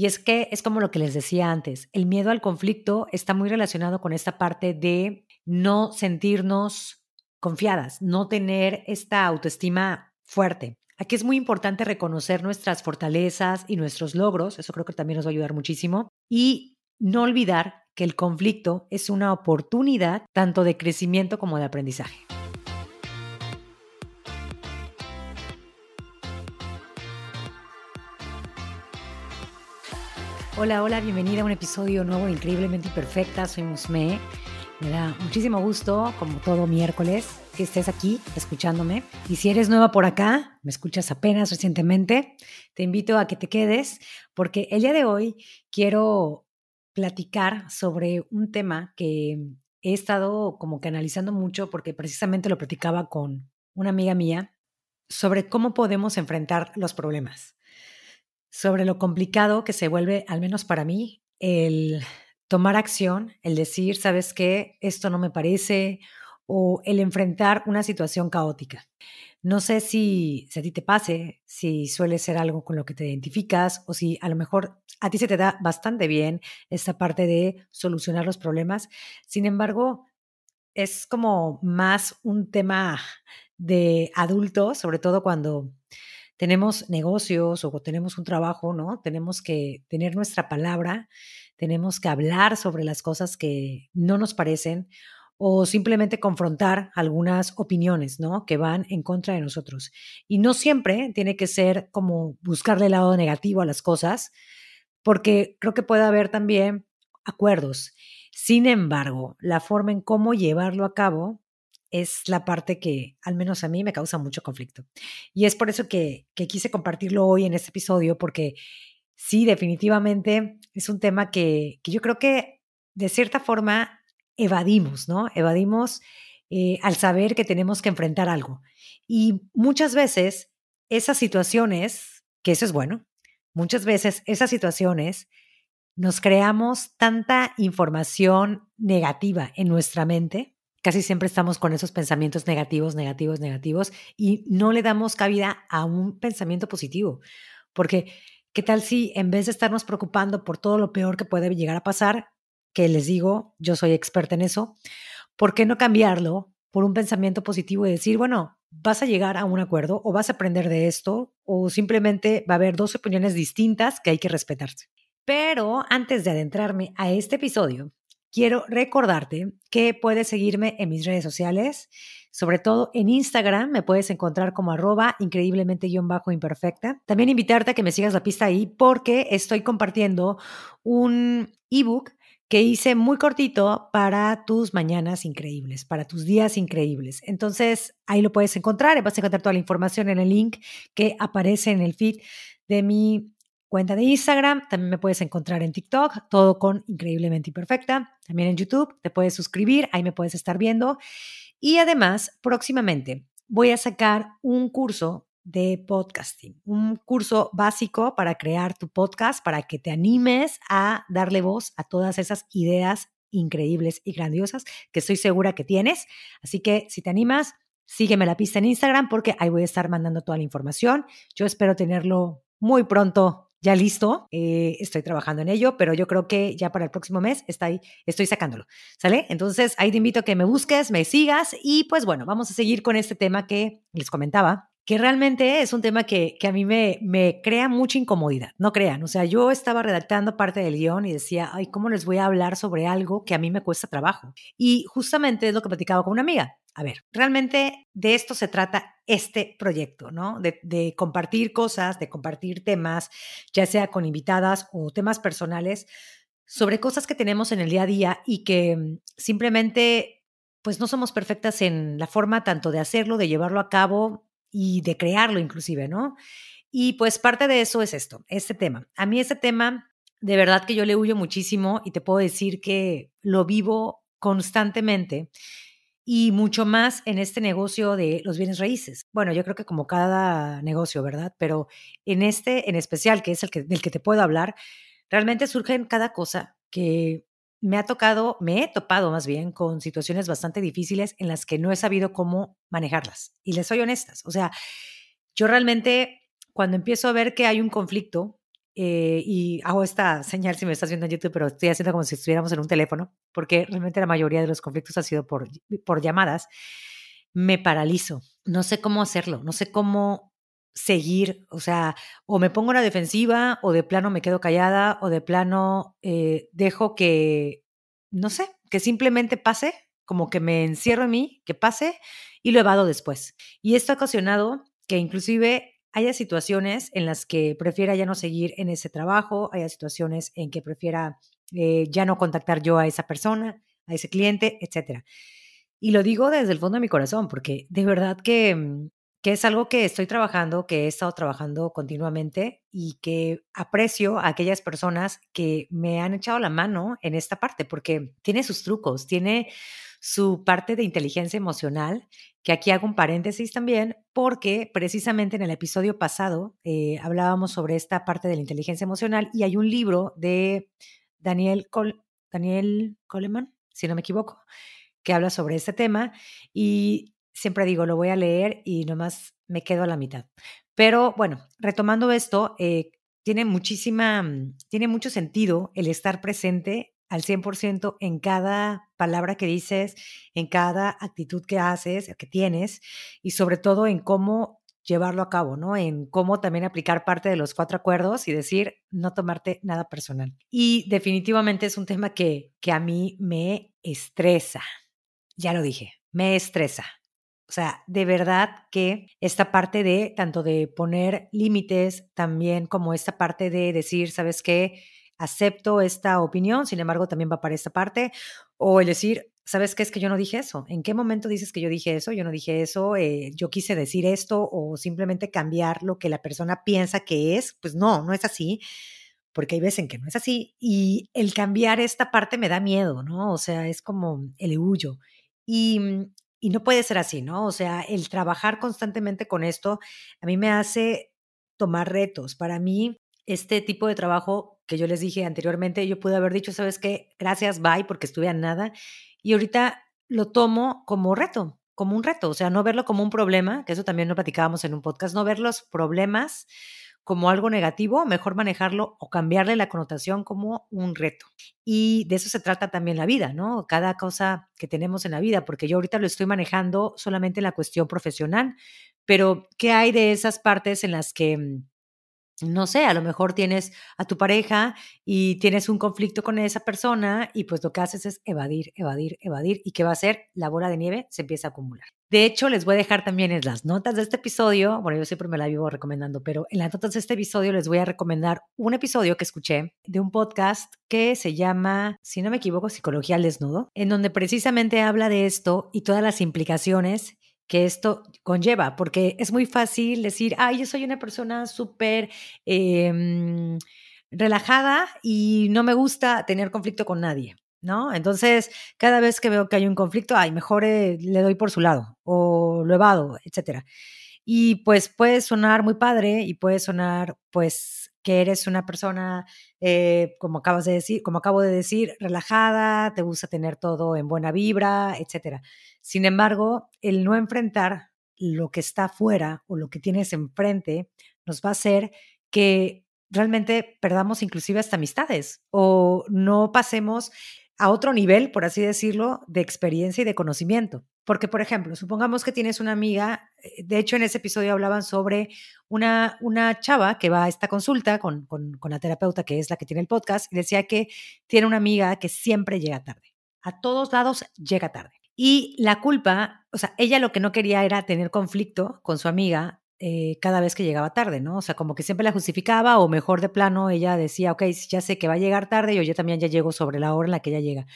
Y es que es como lo que les decía antes, el miedo al conflicto está muy relacionado con esta parte de no sentirnos confiadas, no tener esta autoestima fuerte. Aquí es muy importante reconocer nuestras fortalezas y nuestros logros, eso creo que también nos va a ayudar muchísimo, y no olvidar que el conflicto es una oportunidad tanto de crecimiento como de aprendizaje. Hola, hola, bienvenida a un episodio nuevo Increíblemente Imperfecta. Soy Musme. Me da muchísimo gusto, como todo miércoles, que estés aquí escuchándome. Y si eres nueva por acá, me escuchas apenas recientemente, te invito a que te quedes porque el día de hoy quiero platicar sobre un tema que he estado como que analizando mucho porque precisamente lo platicaba con una amiga mía sobre cómo podemos enfrentar los problemas sobre lo complicado que se vuelve, al menos para mí, el tomar acción, el decir, sabes qué, esto no me parece, o el enfrentar una situación caótica. No sé si, si, a ti te pase, si suele ser algo con lo que te identificas o si a lo mejor a ti se te da bastante bien esta parte de solucionar los problemas. Sin embargo, es como más un tema de adultos, sobre todo cuando tenemos negocios o tenemos un trabajo, ¿no? Tenemos que tener nuestra palabra, tenemos que hablar sobre las cosas que no nos parecen o simplemente confrontar algunas opiniones, ¿no? Que van en contra de nosotros. Y no siempre tiene que ser como buscarle el lado negativo a las cosas, porque creo que puede haber también acuerdos. Sin embargo, la forma en cómo llevarlo a cabo es la parte que al menos a mí me causa mucho conflicto. Y es por eso que, quise compartirlo hoy en este episodio, porque sí, definitivamente es un tema que, yo creo que de cierta forma evadimos, ¿no? Evadimos eh, al saber que tenemos que enfrentar algo. Y muchas veces esas situaciones, que eso es bueno, muchas veces esas situaciones nos creamos tanta información negativa en nuestra mente casi siempre estamos con esos pensamientos negativos, negativos, negativos y no le damos cabida a un pensamiento positivo. Porque, ¿qué tal si en vez de estarnos preocupando por todo lo peor que puede llegar a pasar, que les digo, yo soy experta en eso, ¿por qué no cambiarlo por un pensamiento positivo y decir, bueno, vas a llegar a un acuerdo o vas a aprender de esto o simplemente va a haber dos opiniones distintas que hay que respetarse? Pero antes de adentrarme a este episodio, quiero recordarte que puedes seguirme en mis redes sociales, sobre todo en Instagram, me puedes encontrar como arroba increíblemente-imperfecta. También invitarte a que me sigas la pista ahí porque estoy compartiendo un ebook que hice muy cortito para tus mañanas increíbles, para tus días increíbles. Entonces, ahí lo puedes encontrar, vas a encontrar toda la información en el link que aparece en el feed de mi cuenta de Instagram, también me puedes encontrar en TikTok, todo con Increíblemente Imperfecta, también en YouTube, te puedes suscribir, ahí me puedes estar viendo. Y además, próximamente voy a sacar un curso de podcasting, un curso básico para crear tu podcast, para que te animes a darle voz a todas esas ideas increíbles y grandiosas que estoy segura que tienes. Así que si te animas, sígueme la pista en Instagram porque ahí voy a estar mandando toda la información. Yo espero tenerlo muy pronto ya listo, eh, estoy trabajando en ello, pero yo creo que ya para el próximo mes está ahí, estoy sacándolo, ¿sale? Entonces ahí te invito a que me busques, me sigas y pues bueno, vamos a seguir con este tema que les comentaba, que realmente es un tema que, que a mí me, me crea mucha incomodidad, no crean, o sea, yo estaba redactando parte del guion y decía, ay, ¿cómo les voy a hablar sobre algo que a mí me cuesta trabajo? Y justamente es lo que platicaba con una amiga, a ver, realmente de esto se trata este proyecto, ¿no? De, compartir cosas, de compartir temas, ya sea con invitadas o temas personales, sobre cosas que tenemos en el día a día y que mm, simplemente, pues no somos perfectas en la forma tanto de hacerlo, de llevarlo a cabo y de crearlo inclusive, ¿no? Y pues parte de eso es esto, este tema. A mí este tema, de verdad que yo le huyo muchísimo y te puedo decir que lo vivo constantemente y mucho más en este negocio de los bienes raíces. Bueno, yo creo que como cada negocio, ¿verdad? Pero en este en especial, que es el que, del que te puedo hablar, realmente surgen cada cosa que me ha tocado, me he topado más bien con situaciones bastante difíciles en las que no he sabido cómo manejarlas. Y les soy honestas, o sea, yo realmente cuando empiezo a ver que hay un conflicto, eh, y hago esta señal si me estás viendo en YouTube, pero estoy haciendo como si estuviéramos en un teléfono, porque realmente la mayoría de los conflictos ha sido por, por llamadas, me paralizo. No sé cómo hacerlo, no sé cómo seguir, o sea, o me pongo en la defensiva, o de plano me quedo callada, o de plano eh, dejo que, no sé, que simplemente pase, como que me encierro en mí, que pase y lo evado después. Y esto ha ocasionado que inclusive haya situaciones en las que prefiera ya no seguir en ese trabajo, haya situaciones en que prefiera eh, ya no contactar yo a esa persona, a ese cliente, etc. Y lo digo desde el fondo de mi corazón, porque de verdad que, mm, que es algo que estoy trabajando, que he estado trabajando continuamente y que aprecio a aquellas personas que me han echado la mano en esta parte, porque tiene sus trucos, tiene su parte de inteligencia emocional, que aquí hago un paréntesis también, porque precisamente en el episodio pasado eh, hablábamos sobre esta parte de la inteligencia emocional y hay un libro de Daniel, Daniel Coleman, si no me equivoco, que habla sobre este tema y siempre digo, lo voy a leer y nomás me quedo a la mitad. Pero bueno, retomando esto, eh, tiene muchísima, tiene mucho sentido el estar presente al 100% en cada palabra que dices, en cada actitud que haces, que tienes, y sobre todo en cómo llevarlo a cabo, ¿no? En cómo también aplicar parte de los cuatro acuerdos y decir, no tomarte nada personal. Y definitivamente es un tema que, que a mí me estresa. Ya lo dije, me estresa. O sea, de verdad que esta parte de tanto de poner límites, también como esta parte de decir, ¿sabes qué? Acepto esta opinión, sin embargo, también va para esta parte, o el decir, ¿sabes qué es que yo no dije eso? ¿En qué momento dices que yo dije eso? Yo no dije eso, eh, yo quise decir esto, o simplemente cambiar lo que la persona piensa que es, pues no, no es así, porque hay veces en que no es así, y el cambiar esta parte me da miedo, ¿no? O sea, es como el huyo. Y, y no puede ser así, ¿no? O sea, el trabajar constantemente con esto a mí me hace tomar retos. Para mí, este tipo de trabajo que yo les dije anteriormente, yo pude haber dicho, ¿sabes qué? Gracias, bye, porque estuve a nada. Y ahorita lo tomo como reto, como un reto, o sea, no verlo como un problema, que eso también lo platicábamos en un podcast, no ver los problemas como algo negativo, mejor manejarlo o cambiarle la connotación como un reto. Y de eso se trata también la vida, ¿no? Cada cosa que tenemos en la vida, porque yo ahorita lo estoy manejando solamente en la cuestión profesional, pero ¿qué hay de esas partes en las que mm, no sé, a lo mejor tienes a tu pareja y tienes un conflicto con esa persona y pues lo que haces es evadir, evadir, evadir y ¿qué va a hacer? La bola de nieve se empieza a acumular. De hecho, les voy a dejar también en las notas de este episodio, bueno, yo siempre me la vivo recomendando, pero en las notas de este episodio les voy a recomendar un episodio que escuché de un podcast que se llama, si no me equivoco, Psicología al Desnudo, en donde precisamente habla de esto y todas las implicaciones que esto conlleva, porque es muy fácil decir, ay, yo soy una persona súper em, relajada y no me gusta tener conflicto con nadie, ¿no? Entonces, cada vez que veo que hay un conflicto, ay, mejor eh, le doy por su lado o lo evado, etcétera. Y pues puede sonar muy padre y puede sonar, pues, que eres una persona, eh, como acabas de decir, como acabo de decir, relajada, te gusta tener todo en buena vibra, etcétera. Sin embargo, el no enfrentar lo que está afuera o lo que tienes enfrente nos va a hacer que realmente perdamos inclusive hasta amistades o no pasemos a otro nivel, por así decirlo, de experiencia y de conocimiento. Porque, por ejemplo, supongamos que tienes una amiga, eh, de hecho en ese episodio hablaban sobre una, una chava que va a esta consulta con, con, la terapeuta, que es la que tiene el podcast, y decía que tiene una amiga que siempre llega tarde. A todos lados llega tarde. Y la culpa, o sea, ella lo que no quería era tener conflicto con su amiga eh, cada vez que llegaba tarde, ¿no? O sea, como que siempre la justificaba o mejor de plano ella decía, ok, ya sé que va a llegar tarde, yo, yo también ya llego sobre la hora en la que ella llega.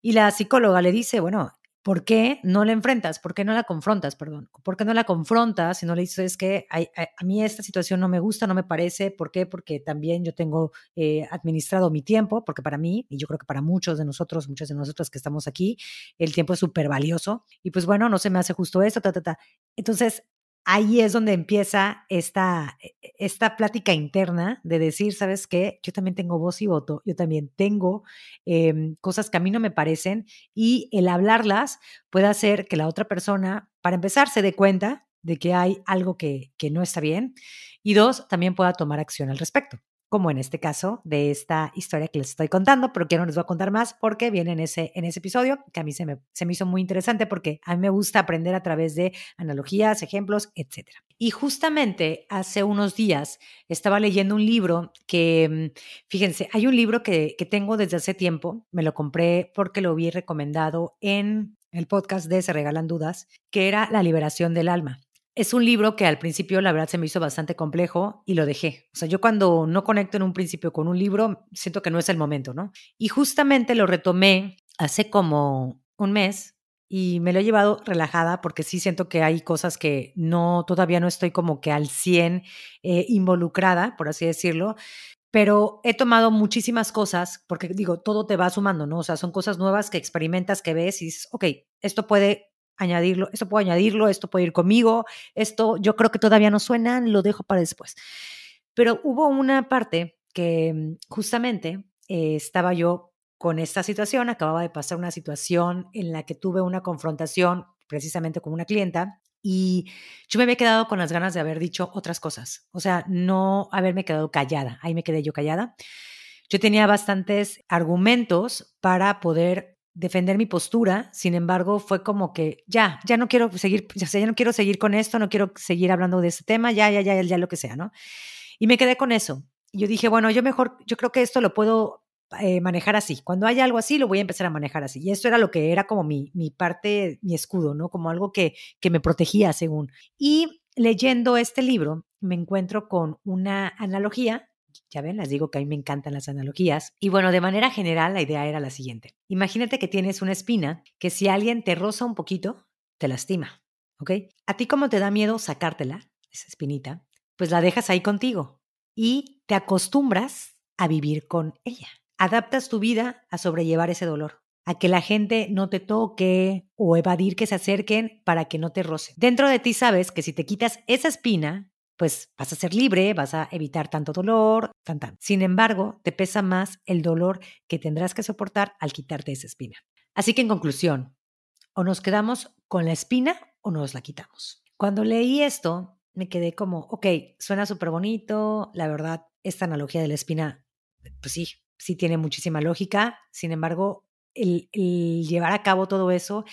Y la psicóloga le dice, bueno, ¿por qué no la enfrentas? ¿Por qué no la confrontas? Perdón. ¿Por qué no la confrontas y no le dices que a, a, mí esta situación no me gusta, no me parece? ¿Por qué? Porque también yo tengo eh, administrado mi tiempo, porque para mí, y yo creo que para muchos de nosotros, muchos de nosotros que estamos aquí, el tiempo es súper valioso. Y pues bueno, no se me hace justo esto, ta, ta, ta. Entonces, ahí es donde empieza esta, e, e, esta plática interna de decir, ¿sabes qué? Yo también tengo voz y voto, yo también tengo eh, cosas que a mí no me parecen y el hablarlas puede hacer que la otra persona, para empezar, se dé cuenta de que hay algo que, que no está bien y dos, también pueda tomar acción al respecto. Como en este caso de esta historia que les estoy contando, pero que no les voy a contar más porque viene en ese, en ese episodio, que a mí se me, se me hizo muy interesante porque a mí me gusta aprender a través de analogías, ejemplos, etc. Y justamente hace unos días estaba leyendo un libro que, mm, fíjense, hay un libro que, que tengo desde hace tiempo, me lo compré porque lo vi recomendado en el podcast de Se Regalan Dudas, que era La liberación del alma. Es un libro que al principio la verdad se me hizo bastante complejo y lo dejé. O sea, yo cuando no conecto en un principio con un libro, siento que no es el momento, ¿no? Y justamente lo retomé hace como un mes y me lo he llevado relajada porque sí siento que hay cosas que no, todavía no estoy como que al 100 eh, involucrada, por así decirlo, pero he tomado muchísimas cosas porque digo, todo te va sumando, ¿no? O sea, son cosas nuevas que experimentas, que ves y dices, ok, esto puede añadirlo, esto puedo añadirlo, esto puede ir conmigo, esto yo creo que todavía no suena, lo dejo para después. Pero hubo una parte que mm, justamente eh, estaba yo con esta situación, acababa de pasar una situación en la que tuve una confrontación precisamente con una clienta y yo me había quedado con las ganas de haber dicho otras cosas, o sea, no haberme quedado callada, ahí me quedé yo callada. Yo tenía bastantes argumentos para poder defender mi postura, sin embargo, fue como que ya, ya no quiero seguir, ya, ya no quiero seguir con esto, no quiero seguir hablando de ese tema, ya, ya, ya, ya lo que sea, ¿no? Y me quedé con eso. Yo dije, bueno, yo mejor, yo creo que esto lo puedo eh, manejar así. Cuando haya algo así, lo voy a empezar a manejar así. Y esto era lo que era como mi, mi parte, mi escudo, ¿no? Como algo que, que me protegía según. Y leyendo este libro, me encuentro con una analogía ya ven, les digo que a mí me encantan las analogías. Y bueno, de manera general, la idea era la siguiente. Imagínate que tienes una espina que si alguien te roza un poquito, te lastima. ¿Ok? A ti como te da miedo sacártela, esa espinita, pues la dejas ahí contigo y te acostumbras a vivir con ella. Adaptas tu vida a sobrellevar ese dolor, a que la gente no te toque o evadir que se acerquen para que no te roce. Dentro de ti sabes que si te quitas esa espina, pues vas a ser libre, vas a evitar tanto dolor, tan, tan. Sin embargo, te pesa más el dolor que tendrás que soportar al quitarte esa espina. Así que en conclusión, o nos quedamos con la espina o nos la quitamos. Cuando leí esto, me quedé como, ok, suena súper bonito, la verdad, esta analogía de la espina, pues sí, sí tiene muchísima lógica, sin embargo, el, llevar a cabo todo eso,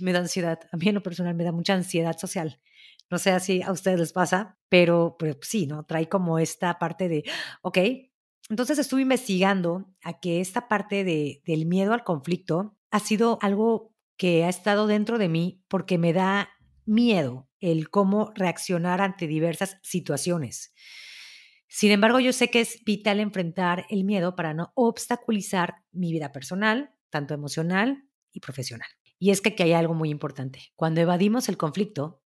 me da ansiedad, a mí en lo personal me da mucha ansiedad social. No sé si a ustedes les pasa, pero, pero sí, ¿no? Trae como esta parte de, ok, entonces estuve investigando a que esta parte de, del miedo al conflicto ha sido algo que ha estado dentro de mí porque me da miedo el cómo reaccionar ante diversas situaciones. Sin embargo, yo sé que es vital enfrentar el miedo para no obstaculizar mi vida personal, tanto emocional y profesional. Y es que aquí hay algo muy importante. Cuando evadimos el conflicto,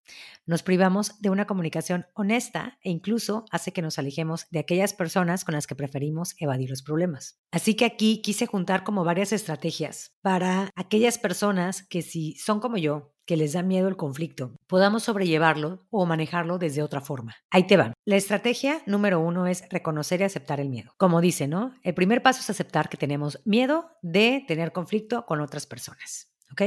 nos privamos de una comunicación honesta e incluso hace que nos alejemos de aquellas personas con las que preferimos evadir los problemas. Así que aquí quise juntar como varias estrategias para aquellas personas que si son como yo, que les da miedo el conflicto, podamos sobrellevarlo o manejarlo desde otra forma. Ahí te van. La estrategia número uno es reconocer y aceptar el miedo. Como dice, ¿no? El primer paso es aceptar que tenemos miedo de tener conflicto con otras personas. ¿Ok?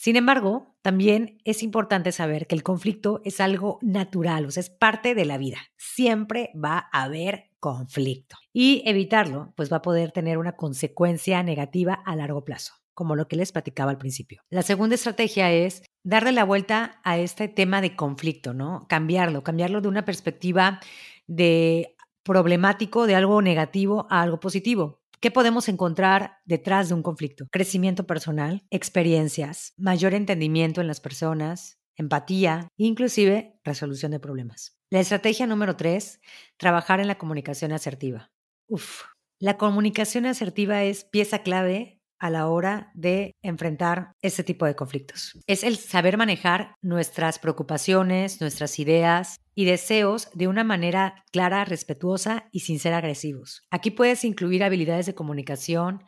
Sin embargo, también es importante saber que el conflicto es algo natural, o sea, es parte de la vida. Siempre va a haber conflicto. Y evitarlo, pues va a poder tener una consecuencia negativa a largo plazo, como lo que les platicaba al principio. La segunda estrategia es darle la vuelta a este tema de conflicto, ¿no? Cambiarlo, cambiarlo de una perspectiva de problemático, de algo negativo a algo positivo. ¿Qué podemos encontrar detrás de un conflicto? Crecimiento personal, experiencias, mayor entendimiento en las personas, empatía, inclusive resolución de problemas. La estrategia número tres, trabajar en la comunicación asertiva. Uf, la comunicación asertiva es pieza clave a la hora de enfrentar este tipo de conflictos. Es el saber manejar nuestras preocupaciones, nuestras ideas y deseos de una manera clara, respetuosa y sin ser agresivos. Aquí puedes incluir habilidades de comunicación,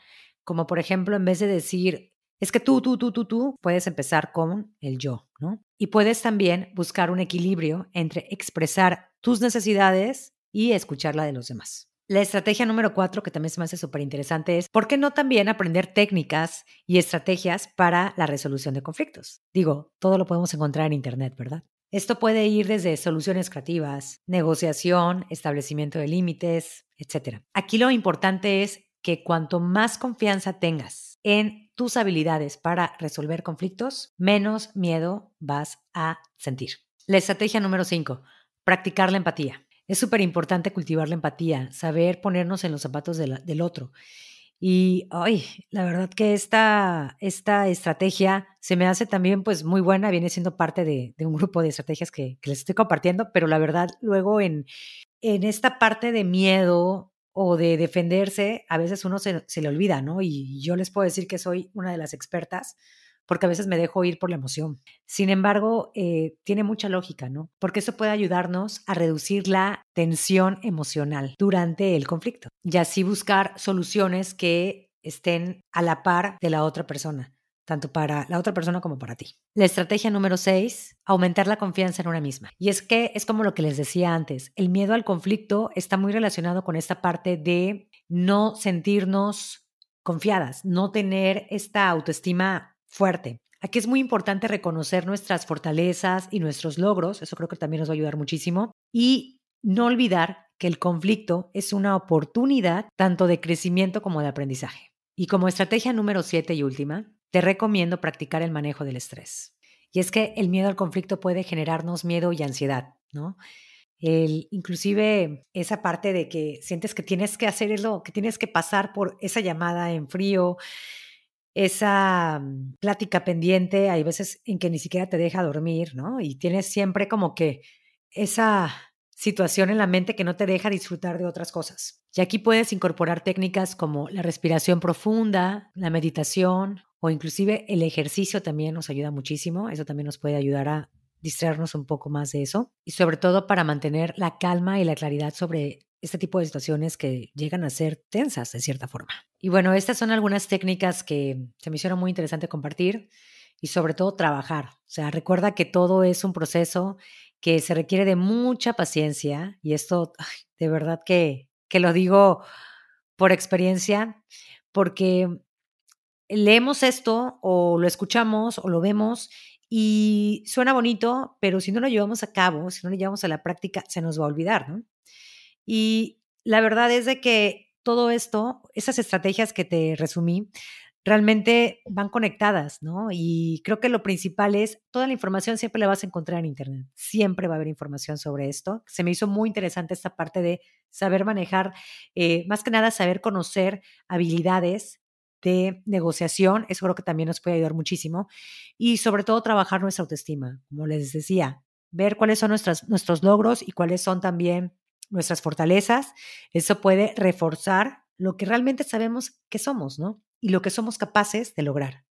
como por ejemplo, en vez de decir, es que tú, tú, tú, tú, tú, puedes empezar con el yo, ¿no? Y puedes también buscar un equilibrio entre expresar tus necesidades y escuchar la de los demás. La estrategia número cuatro, que también se me hace súper interesante, es ¿por qué no también aprender técnicas y estrategias para la resolución de conflictos? Digo, todo lo podemos encontrar en Internet, ¿verdad? Esto puede ir desde soluciones creativas, negociación, establecimiento de límites, etc. Aquí lo importante es que cuanto más confianza tengas en tus habilidades para resolver conflictos, menos miedo vas a sentir. La estrategia número 5, practicar la empatía. Es súper importante cultivar la empatía, saber ponernos en los zapatos del otro. Y ay, la verdad que esta, esta estrategia se me hace también pues muy buena, viene siendo parte de, un grupo de estrategias que, les estoy compartiendo, pero la verdad luego en, en esta parte de miedo o de defenderse, a veces uno se, se le olvida, ¿no? Y yo les puedo decir que soy una de las expertas porque a veces me dejo ir por la emoción. Sin embargo, eh, tiene mucha lógica, ¿no? Porque eso puede ayudarnos a reducir la tensión emocional durante el conflicto y así buscar soluciones que estén a la par de la otra persona tanto para la otra persona como para ti. La estrategia número 6, aumentar la confianza en una misma. Y es que es como lo que les decía antes, el miedo al conflicto está muy relacionado con esta parte de no sentirnos confiadas, no tener esta autoestima fuerte. Aquí es muy importante reconocer nuestras fortalezas y nuestros logros, eso creo que también nos va a ayudar muchísimo, y no olvidar que el conflicto es una oportunidad tanto de crecimiento como de aprendizaje. Y como estrategia número siete y última, te recomiendo practicar el manejo del estrés. Y es que el miedo al conflicto puede generarnos miedo y ansiedad, ¿no? El, inclusive esa parte de que sientes que tienes que hacer eso, que tienes que pasar por esa llamada en frío, esa mm, plática pendiente, hay veces en que ni siquiera te deja dormir, ¿no? Y tienes siempre como que esa situación en la mente que no te deja disfrutar de otras cosas. Y aquí puedes incorporar técnicas como la respiración profunda, la meditación o inclusive el ejercicio también nos ayuda muchísimo. Eso también nos puede ayudar a distraernos un poco más de eso y sobre todo para mantener la calma y la claridad sobre este tipo de situaciones que llegan a ser tensas de cierta forma. Y bueno, estas son algunas técnicas que se me hicieron muy interesante compartir y sobre todo trabajar. O sea, recuerda que todo es un proceso que se requiere de mucha paciencia y esto de verdad que, que lo digo por experiencia, porque leemos esto o lo escuchamos o lo vemos y suena bonito, pero si no lo llevamos a cabo, si no lo llevamos a la práctica, se nos va a olvidar, ¿no? Y la verdad es de que todo esto, esas estrategias que te resumí, realmente van conectadas, ¿no? Y creo que lo principal es, toda la información siempre la vas a encontrar en Internet, siempre va a haber información sobre esto. Se me hizo muy interesante esta parte de saber manejar, eh, más que nada saber conocer habilidades de negociación, eso creo que también nos puede ayudar muchísimo, y sobre todo trabajar nuestra autoestima, como les decía, ver cuáles son nuestras, nuestros logros y cuáles son también nuestras fortalezas, eso puede reforzar lo que realmente sabemos que somos, ¿no? Y lo que somos capaces de lograr.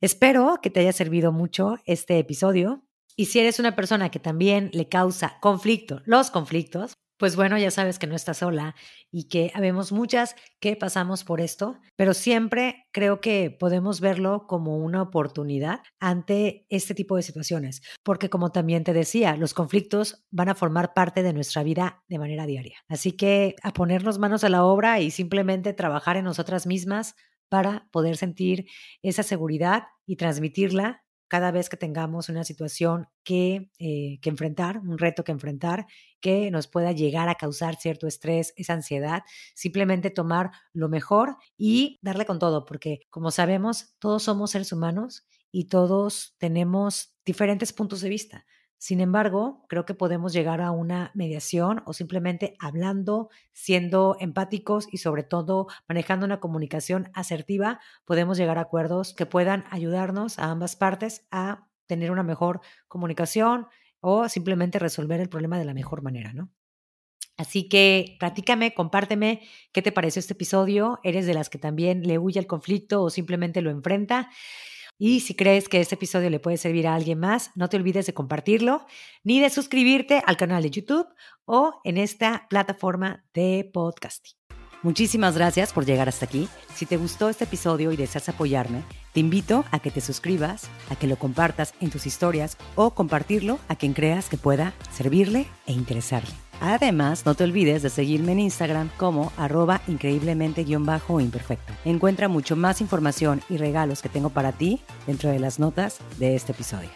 Espero que te haya servido mucho este episodio. Y si eres una persona que también le causa conflicto, los conflictos, pues bueno, ya sabes que no estás sola y que habemos muchas que pasamos por esto, pero siempre creo que podemos verlo como una oportunidad ante este tipo de situaciones, porque como también te decía, los conflictos van a formar parte de nuestra vida de manera diaria. Así que a ponernos manos a la obra y simplemente trabajar en nosotras mismas para poder sentir esa seguridad y transmitirla cada vez que tengamos una situación que, eh, que, enfrentar, un reto que enfrentar, que nos pueda llegar a causar cierto estrés, esa ansiedad, simplemente tomar lo mejor y darle con todo, porque como sabemos, todos somos seres humanos y todos tenemos diferentes puntos de vista. Sin embargo, creo que podemos llegar a una mediación o simplemente hablando, siendo empáticos y sobre todo manejando una comunicación asertiva, podemos llegar a acuerdos que puedan ayudarnos a ambas partes a tener una mejor comunicación o simplemente resolver el problema de la mejor manera, ¿no? Así que platícame, compárteme qué te pareció este episodio. ¿Eres de las que también le huye al conflicto o simplemente lo enfrenta? Y si crees que este episodio le puede servir a alguien más, no te olvides de compartirlo, ni de suscribirte al canal de YouTube o en esta plataforma de podcasting. Muchísimas gracias por llegar hasta aquí. Si te gustó este episodio y deseas apoyarme, te invito a que te suscribas, a que lo compartas en tus historias o compartirlo a quien creas que pueda servirle e interesarle. Además, no te olvides de seguirme en Instagram como arroba increíblemente-imperfecto. Encuentra mucho más información y regalos que tengo para ti dentro de las notas de este episodio.